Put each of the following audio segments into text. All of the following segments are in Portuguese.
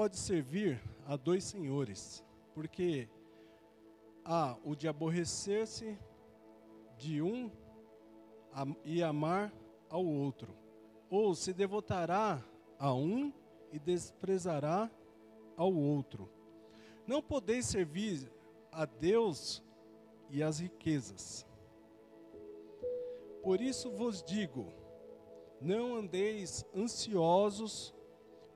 pode servir a dois senhores, porque há o de aborrecer-se de um e amar ao outro, ou se devotará a um e desprezará ao outro. Não podeis servir a Deus e as riquezas. Por isso vos digo: não andeis ansiosos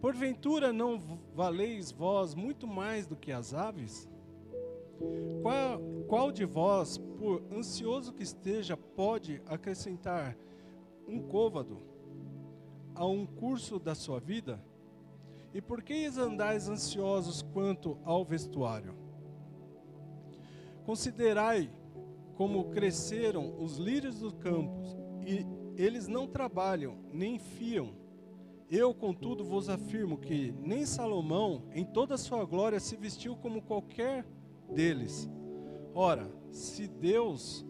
Porventura não valeis vós muito mais do que as aves? Qual, qual de vós, por ansioso que esteja, pode acrescentar um côvado a um curso da sua vida? E por que andais ansiosos quanto ao vestuário? Considerai como cresceram os lírios do campo, e eles não trabalham, nem fiam. Eu, contudo, vos afirmo que nem Salomão, em toda a sua glória, se vestiu como qualquer deles. Ora, se Deus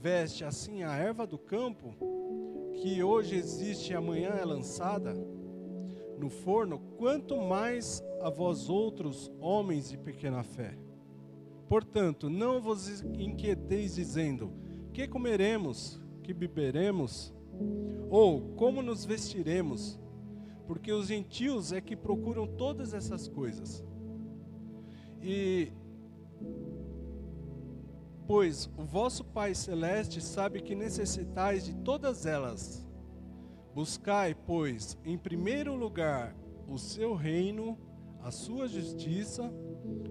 veste assim a erva do campo, que hoje existe e amanhã é lançada no forno, quanto mais a vós outros, homens de pequena fé. Portanto, não vos inquieteis dizendo: que comeremos, que beberemos, ou como nos vestiremos, porque os gentios é que procuram todas essas coisas. E pois o vosso Pai celeste sabe que necessitais de todas elas. Buscai, pois, em primeiro lugar o seu reino, a sua justiça,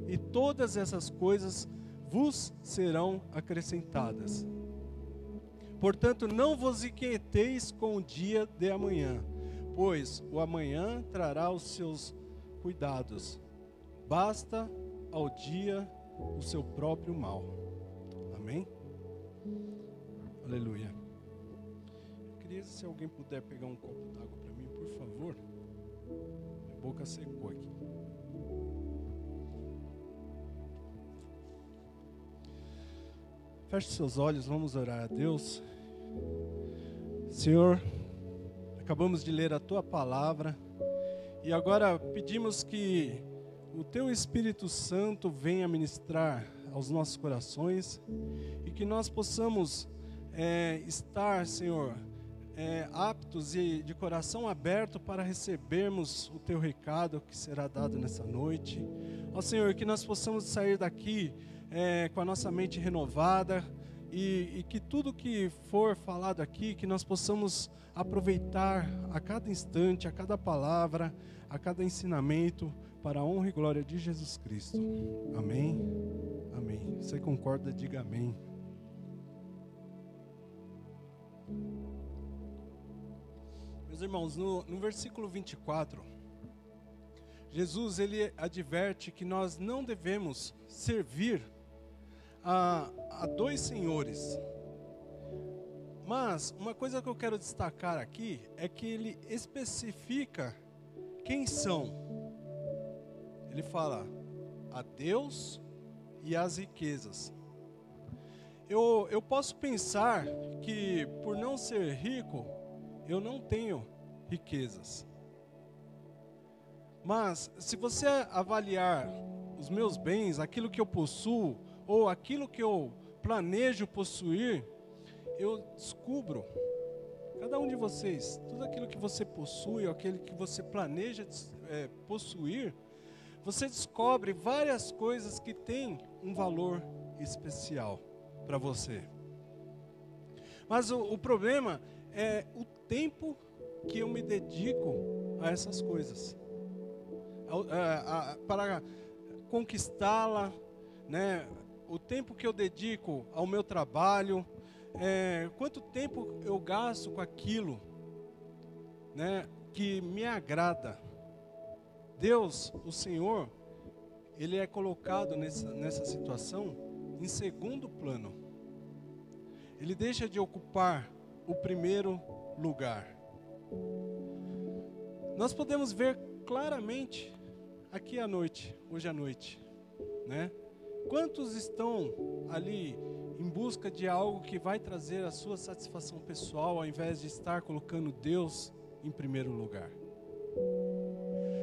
e todas essas coisas vos serão acrescentadas. Portanto, não vos inquieteis com o dia de amanhã, pois o amanhã trará os seus cuidados. Basta ao dia o seu próprio mal. Amém? Aleluia. Eu queria se alguém puder pegar um copo d'água para mim, por favor. Minha boca secou aqui. Feche seus olhos, vamos orar a Deus. Senhor, acabamos de ler a tua palavra e agora pedimos que o teu Espírito Santo venha ministrar aos nossos corações e que nós possamos é, estar, Senhor, é, aptos e de coração aberto para recebermos o teu recado que será dado nessa noite. Ó Senhor, que nós possamos sair daqui é, com a nossa mente renovada e, e que tudo que for falado aqui, que nós possamos aproveitar a cada instante, a cada palavra, a cada ensinamento para a honra e glória de Jesus Cristo. Amém. Amém. Você concorda? Diga amém. Meus irmãos, no, no versículo 24, Jesus ele adverte que nós não devemos servir a, a dois senhores. Mas uma coisa que eu quero destacar aqui é que ele especifica quem são. Ele fala a Deus e as riquezas. Eu, eu posso pensar que por não ser rico, eu não tenho riquezas. Mas se você avaliar os meus bens, aquilo que eu possuo, ou aquilo que eu planejo possuir, eu descubro, cada um de vocês, tudo aquilo que você possui, ou aquele que você planeja é, possuir, você descobre várias coisas que têm um valor especial para você. Mas o, o problema é o tempo que eu me dedico a essas coisas, a, a, a, para conquistá-la, né? O tempo que eu dedico ao meu trabalho, é, quanto tempo eu gasto com aquilo né, que me agrada. Deus, o Senhor, ele é colocado nessa, nessa situação em segundo plano. Ele deixa de ocupar o primeiro lugar. Nós podemos ver claramente aqui à noite, hoje à noite, né? Quantos estão ali em busca de algo que vai trazer a sua satisfação pessoal, ao invés de estar colocando Deus em primeiro lugar?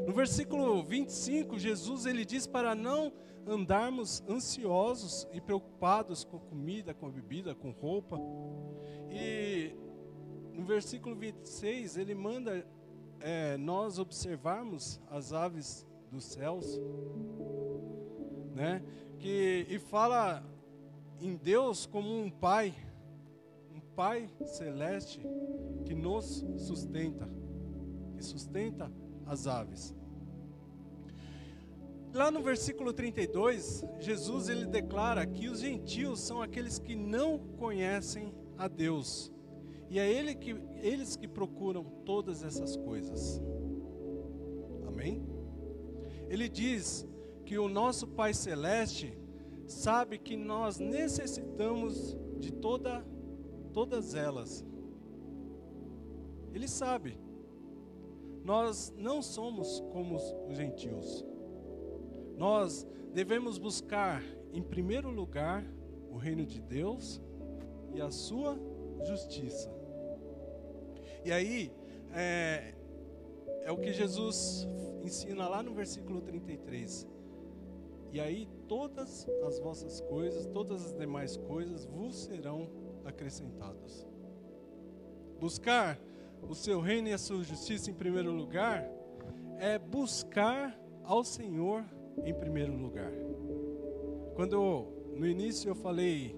No versículo 25, Jesus ele diz para não andarmos ansiosos e preocupados com comida, com bebida, com roupa. E no versículo 26, ele manda é, nós observarmos as aves dos céus, né? Que, e fala em Deus como um pai, um pai celeste que nos sustenta, que sustenta as aves. Lá no versículo 32, Jesus ele declara que os gentios são aqueles que não conhecem a Deus. E é ele que, eles que procuram todas essas coisas. Amém? Ele diz que o nosso Pai Celeste sabe que nós necessitamos de toda, todas elas. Ele sabe. Nós não somos como os gentios. Nós devemos buscar, em primeiro lugar, o reino de Deus e a sua justiça. E aí, é, é o que Jesus ensina lá no versículo 33. E aí, todas as vossas coisas, todas as demais coisas vos serão acrescentadas. Buscar o seu reino e a sua justiça em primeiro lugar é buscar ao Senhor em primeiro lugar. Quando no início eu falei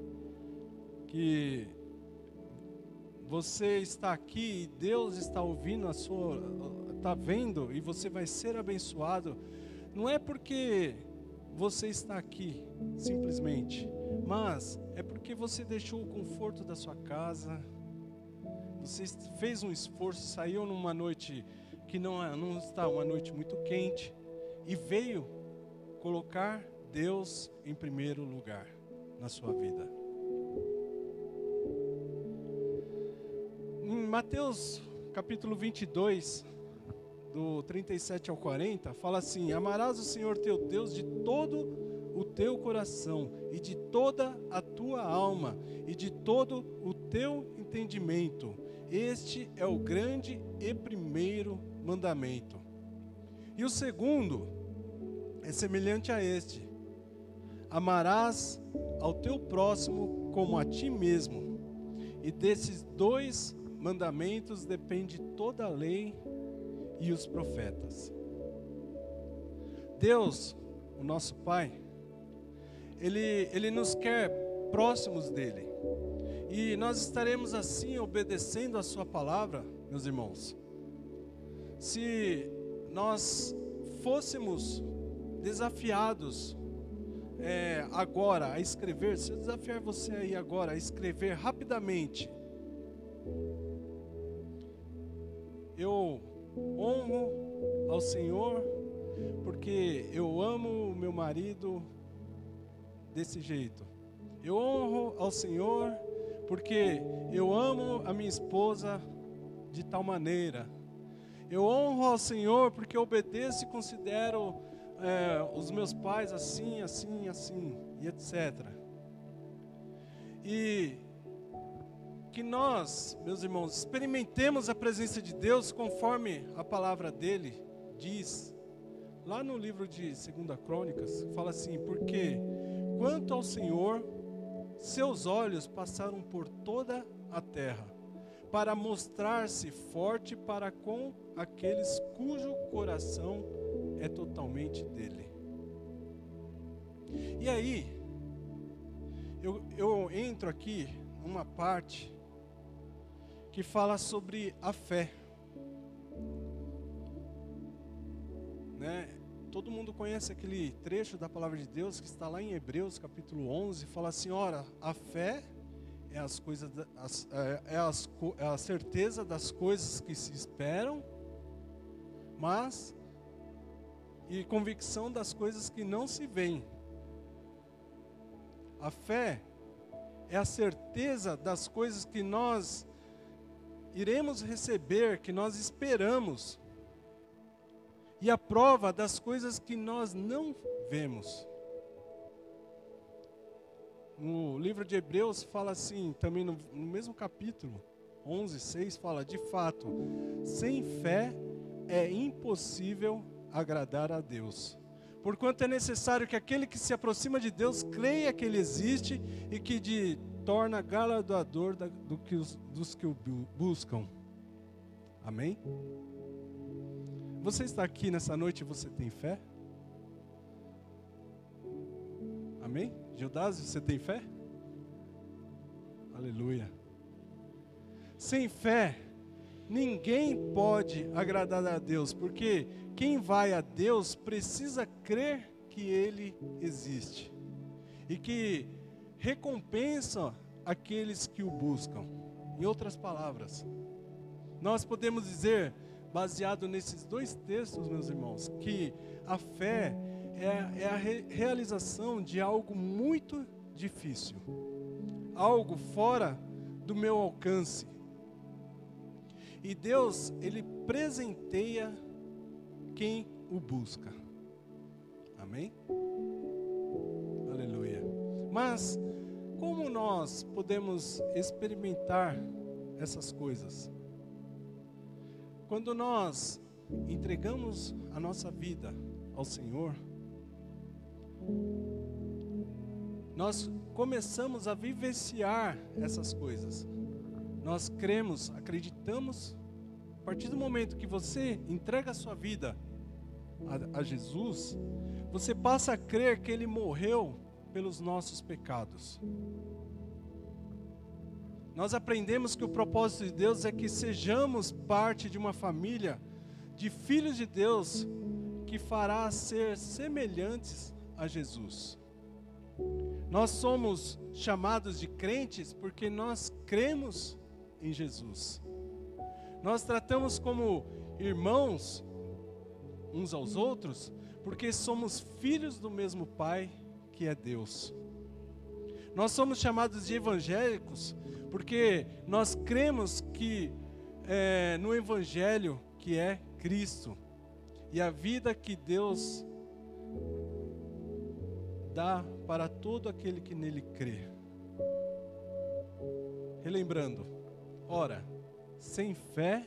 que você está aqui e Deus está ouvindo a sua, está vendo e você vai ser abençoado, não é porque você está aqui simplesmente, mas é porque você deixou o conforto da sua casa, você fez um esforço, saiu numa noite que não, é, não está uma noite muito quente e veio colocar Deus em primeiro lugar na sua vida. Em Mateus capítulo 22, do 37 ao 40, fala assim: Amarás o Senhor teu Deus de todo o teu coração, e de toda a tua alma, e de todo o teu entendimento. Este é o grande e primeiro mandamento. E o segundo, é semelhante a este: amarás ao teu próximo como a ti mesmo. E desses dois mandamentos depende toda a lei e os profetas. Deus, o nosso Pai, ele, ele nos quer próximos dele. E nós estaremos assim obedecendo a Sua palavra, meus irmãos, se nós fôssemos desafiados é, agora a escrever, se eu desafiar você aí agora a escrever rapidamente, eu honro ao Senhor porque eu amo o meu marido desse jeito. Eu honro ao Senhor porque eu amo a minha esposa de tal maneira. Eu honro ao Senhor porque obedeço e considero é, os meus pais assim, assim, assim, e etc. E que nós, meus irmãos, experimentemos a presença de Deus conforme a palavra dele diz. Lá no livro de 2 Crônicas, fala assim: Porque quanto ao Senhor, seus olhos passaram por toda a terra, para mostrar-se forte para com aqueles cujo coração é totalmente dele. E aí, eu, eu entro aqui numa parte que fala sobre a fé. Né? Todo mundo conhece aquele trecho da palavra de Deus que está lá em Hebreus capítulo 11, fala assim: ora, a fé é as coisas, as, é, é, as, é a certeza das coisas que se esperam, mas e convicção das coisas que não se veem. A fé é a certeza das coisas que nós iremos receber, que nós esperamos, e a prova das coisas que nós não vemos. No livro de Hebreus fala assim, também no, no mesmo capítulo, 11, 6, fala: De fato, sem fé é impossível agradar a Deus. Porquanto é necessário que aquele que se aproxima de Deus creia que Ele existe e que de torna galardoador da, do que os, dos que o buscam. Amém? Você está aqui nessa noite você tem fé? Amém? Gildásio, você tem fé? Aleluia. Sem fé, ninguém pode agradar a Deus, porque quem vai a Deus precisa crer que Ele existe e que recompensa aqueles que o buscam. Em outras palavras, nós podemos dizer, baseado nesses dois textos, meus irmãos, que a fé é, é a re realização de algo muito difícil, algo fora do meu alcance. E Deus, Ele presenteia quem o busca. Amém? Aleluia. Mas como nós podemos experimentar essas coisas? Quando nós entregamos a nossa vida ao Senhor, nós começamos a vivenciar essas coisas. Nós cremos, acreditamos. A partir do momento que você entrega a sua vida a, a Jesus, você passa a crer que Ele morreu pelos nossos pecados. Nós aprendemos que o propósito de Deus é que sejamos parte de uma família de filhos de Deus que fará ser semelhantes a Jesus. Nós somos chamados de crentes porque nós cremos em Jesus. Nós tratamos como irmãos uns aos outros porque somos filhos do mesmo Pai que é Deus. Nós somos chamados de evangélicos porque nós cremos que é, no Evangelho que é Cristo e a vida que Deus dá para todo aquele que nele crê. Relembrando, ora, sem fé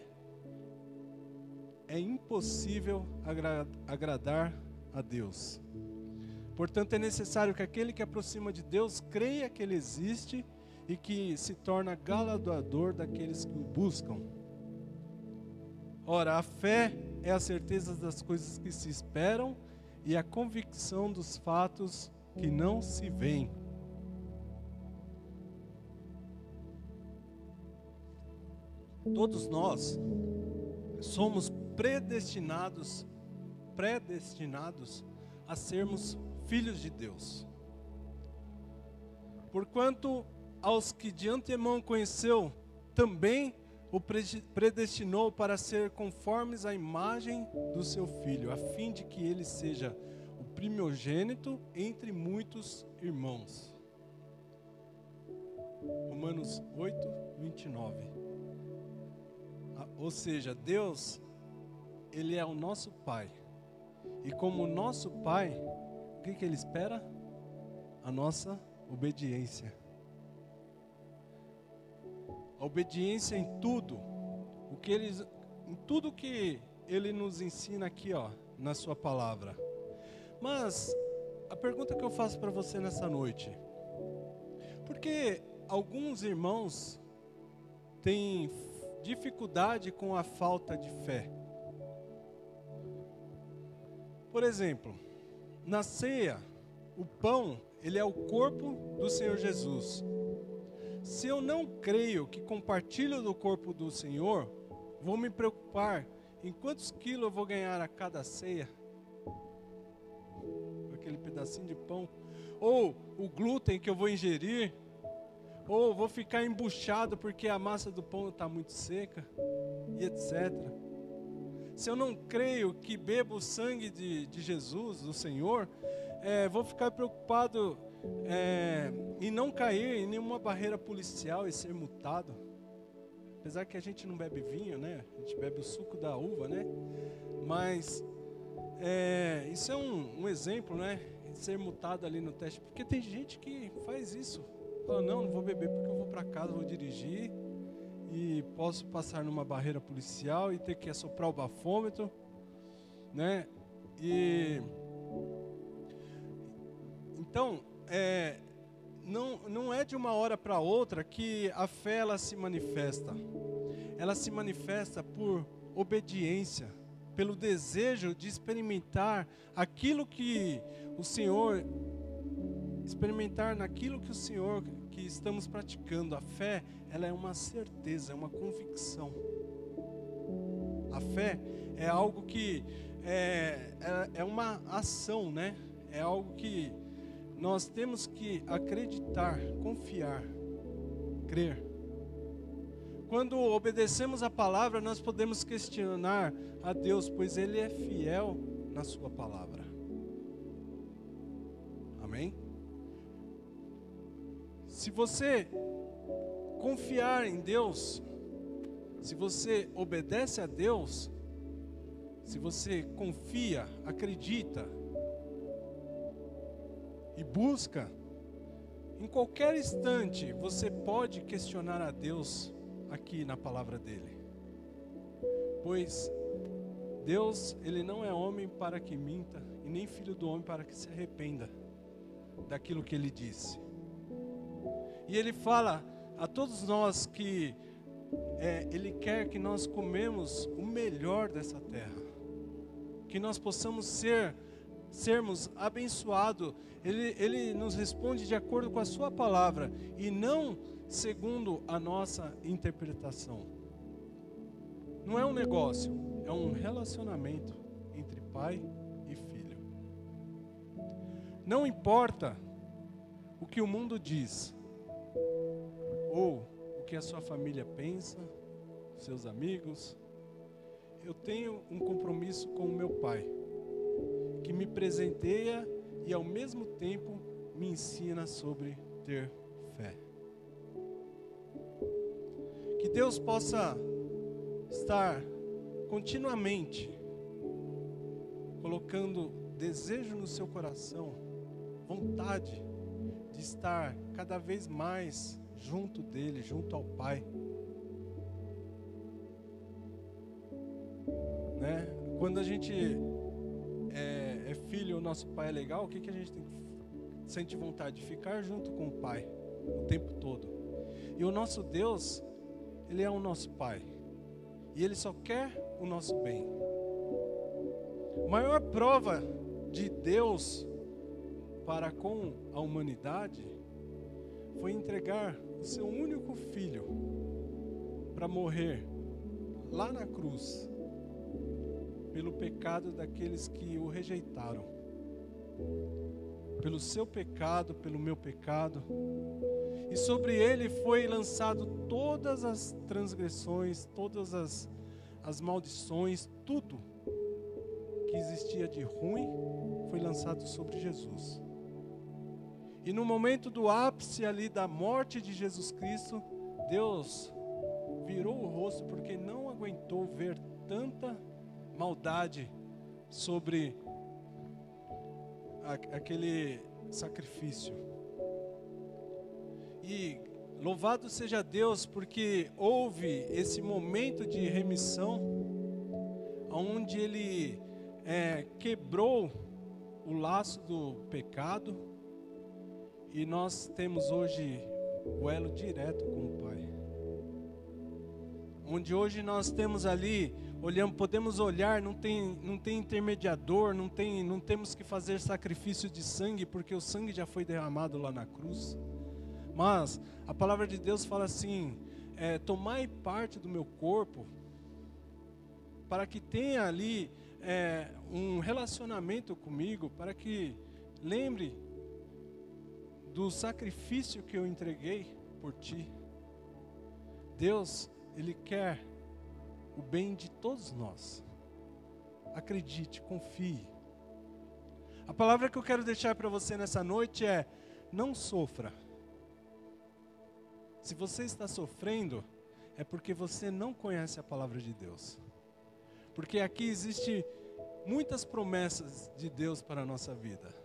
é impossível agra agradar a Deus. Portanto, é necessário que aquele que aproxima de Deus creia que Ele existe e que se torna galardoador daqueles que o buscam. Ora, a fé é a certeza das coisas que se esperam e a convicção dos fatos que não se veem. Todos nós somos predestinados, predestinados a sermos filhos de Deus. Porquanto aos que de antemão conheceu, também o predestinou para ser conformes à imagem do seu filho, a fim de que ele seja o primogênito entre muitos irmãos. Romanos 8, 29. Ou seja, Deus, Ele é o nosso Pai. E como nosso Pai, que, que ele espera? A nossa obediência. A obediência em tudo, o que ele, em tudo que ele nos ensina aqui, ó, na sua palavra. Mas a pergunta que eu faço para você nessa noite, porque alguns irmãos têm dificuldade com a falta de fé. Por exemplo, na ceia, o pão, ele é o corpo do Senhor Jesus. Se eu não creio que compartilho do corpo do Senhor, vou me preocupar em quantos quilos eu vou ganhar a cada ceia. Aquele pedacinho de pão. Ou o glúten que eu vou ingerir. Ou vou ficar embuchado porque a massa do pão está muito seca. E etc. se eu não creio que bebo o sangue de, de Jesus, do Senhor, é, vou ficar preocupado é, em não cair em nenhuma barreira policial e ser multado. Apesar que a gente não bebe vinho, né? A gente bebe o suco da uva, né? Mas é, isso é um, um exemplo, né? Ser multado ali no teste. Porque tem gente que faz isso. Fala, não, não vou beber porque eu vou para casa, vou dirigir e posso passar numa barreira policial e ter que assoprar o bafômetro, né? E então é, não, não é de uma hora para outra que a fé ela se manifesta. Ela se manifesta por obediência, pelo desejo de experimentar aquilo que o Senhor experimentar naquilo que o Senhor que estamos praticando. A fé, ela é uma certeza, é uma convicção. A fé é algo que é, é, é uma ação, né? É algo que nós temos que acreditar, confiar, crer. Quando obedecemos a palavra, nós podemos questionar a Deus, pois Ele é fiel na Sua palavra. Amém? Se você confiar em Deus, se você obedece a Deus, se você confia, acredita, e busca, em qualquer instante você pode questionar a Deus aqui na palavra dele. Pois Deus, ele não é homem para que minta e nem filho do homem para que se arrependa daquilo que ele disse. E ele fala a todos nós que é, ele quer que nós comemos o melhor dessa terra, que nós possamos ser sermos abençoados, ele, ele nos responde de acordo com a Sua palavra e não segundo a nossa interpretação. Não é um negócio, é um relacionamento entre pai e filho. Não importa o que o mundo diz, ou o que a sua família pensa, seus amigos, eu tenho um compromisso com o meu pai que me presenteia e ao mesmo tempo me ensina sobre ter fé. Que Deus possa estar continuamente colocando desejo no seu coração, vontade de estar cada vez mais junto dele, junto ao Pai. Né? Quando a gente é, é filho, o nosso pai é legal, o que, que a gente tem, sente vontade? De ficar junto com o pai o tempo todo. E o nosso Deus, Ele é o nosso Pai. E Ele só quer o nosso bem. A maior prova de Deus para com a humanidade foi entregar seu único filho para morrer lá na cruz pelo pecado daqueles que o rejeitaram. Pelo seu pecado, pelo meu pecado. E sobre ele foi lançado todas as transgressões, todas as, as maldições, tudo que existia de ruim foi lançado sobre Jesus. E no momento do ápice ali da morte de Jesus Cristo, Deus virou o rosto porque não aguentou ver tanta maldade sobre aquele sacrifício. E louvado seja Deus porque houve esse momento de remissão, onde Ele é, quebrou o laço do pecado e nós temos hoje o elo direto com o Pai. Onde hoje nós temos ali olhamos, podemos olhar, não tem, não tem intermediador, não, tem, não temos que fazer sacrifício de sangue, porque o sangue já foi derramado lá na cruz. Mas a palavra de Deus fala assim: é, tomai parte do meu corpo, para que tenha ali é, um relacionamento comigo, para que lembre do sacrifício que eu entreguei por ti. Deus, Ele quer o bem de todos nós. acredite, confie. A palavra que eu quero deixar para você nessa noite é: não sofra. Se você está sofrendo, é porque você não conhece a palavra de Deus. Porque aqui existe muitas promessas de Deus para a nossa vida.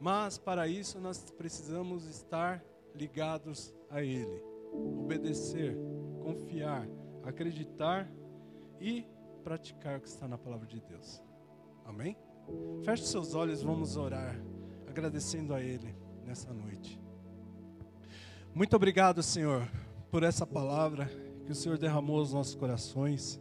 Mas para isso nós precisamos estar ligados a Ele, obedecer, confiar, acreditar e praticar o que está na palavra de Deus. Amém? Feche seus olhos, vamos orar, agradecendo a Ele nessa noite. Muito obrigado, Senhor, por essa palavra que o Senhor derramou aos nossos corações.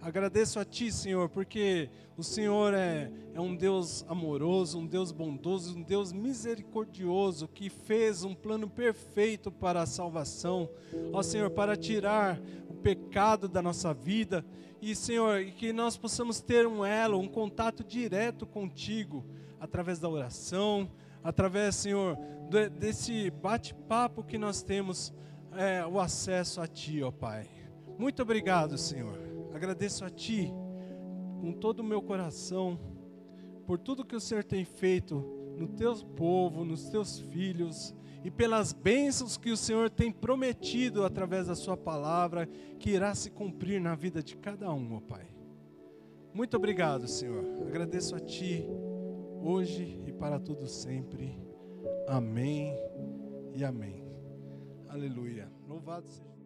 Agradeço a Ti, Senhor, porque o Senhor é, é um Deus amoroso, um Deus bondoso, um Deus misericordioso que fez um plano perfeito para a salvação. Ó Senhor, para tirar o pecado da nossa vida e, Senhor, que nós possamos ter um elo, um contato direto contigo através da oração, através, Senhor, desse bate-papo que nós temos é, o acesso a Ti, ó Pai. Muito obrigado, Senhor. Agradeço a Ti com todo o meu coração por tudo que o Senhor tem feito no Teu povo, nos Teus filhos e pelas bênçãos que o Senhor tem prometido através da Sua palavra que irá se cumprir na vida de cada um, ó Pai. Muito obrigado, Senhor. Agradeço a Ti hoje e para tudo sempre. Amém e amém. Aleluia. Louvado seja.